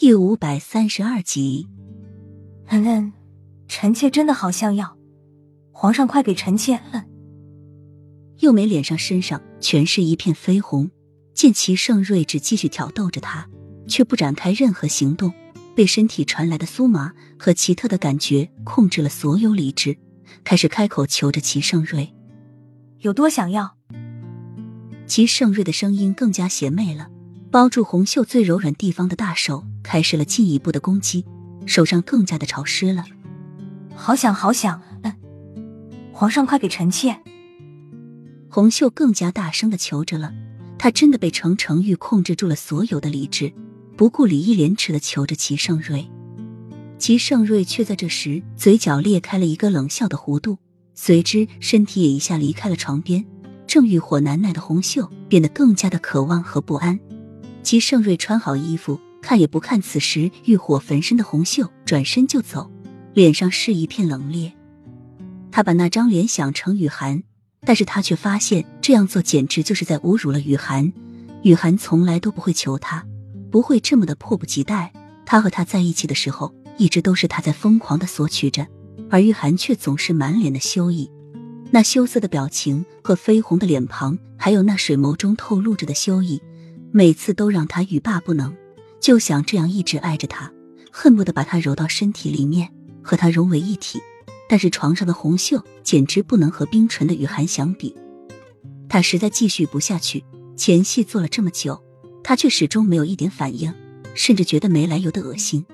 第五百三十二集，嗯嗯，臣妾真的好像要，皇上快给臣妾嗯。幼梅脸上、身上全是一片绯红，见齐盛瑞只继续挑逗着她，却不展开任何行动，被身体传来的酥麻和奇特的感觉控制了所有理智，开始开口求着齐盛瑞：“有多想要？”齐盛瑞的声音更加邪魅了。包住红袖最柔软地方的大手开始了进一步的攻击，手上更加的潮湿了。好想好想，嗯，皇上快给臣妾！红袖更加大声的求着了。她真的被程程玉控制住了所有的理智，不顾礼义廉耻的求着齐盛瑞。齐盛瑞却在这时嘴角裂开了一个冷笑的弧度，随之身体也一下离开了床边。正欲火难耐的红袖变得更加的渴望和不安。齐盛瑞穿好衣服，看也不看此时欲火焚身的红袖，转身就走，脸上是一片冷冽。他把那张脸想成雨涵，但是他却发现这样做简直就是在侮辱了雨涵。雨涵从来都不会求他，不会这么的迫不及待。他和他在一起的时候，一直都是他在疯狂的索取着，而雨涵却总是满脸的羞意，那羞涩的表情和绯红的脸庞，还有那水眸中透露着的羞意。每次都让他欲罢不能，就想这样一直爱着他，恨不得把他揉到身体里面，和他融为一体。但是床上的红袖简直不能和冰纯的雨涵相比，他实在继续不下去。前戏做了这么久，他却始终没有一点反应，甚至觉得没来由的恶心。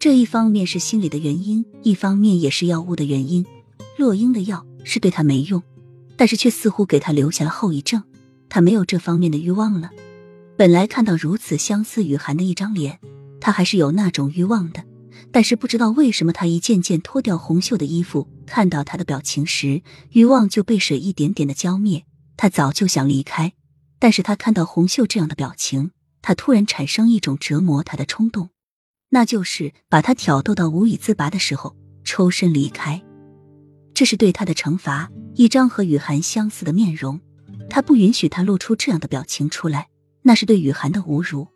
这一方面是心理的原因，一方面也是药物的原因。洛英的药是对他没用，但是却似乎给他留下了后遗症，他没有这方面的欲望了。本来看到如此相似雨涵的一张脸，他还是有那种欲望的。但是不知道为什么，他一件件脱掉红袖的衣服，看到他的表情时，欲望就被水一点点的浇灭。他早就想离开，但是他看到红袖这样的表情，他突然产生一种折磨他的冲动，那就是把他挑逗到无以自拔的时候，抽身离开。这是对他的惩罚。一张和雨涵相似的面容，他不允许他露出这样的表情出来。那是对雨涵的侮辱。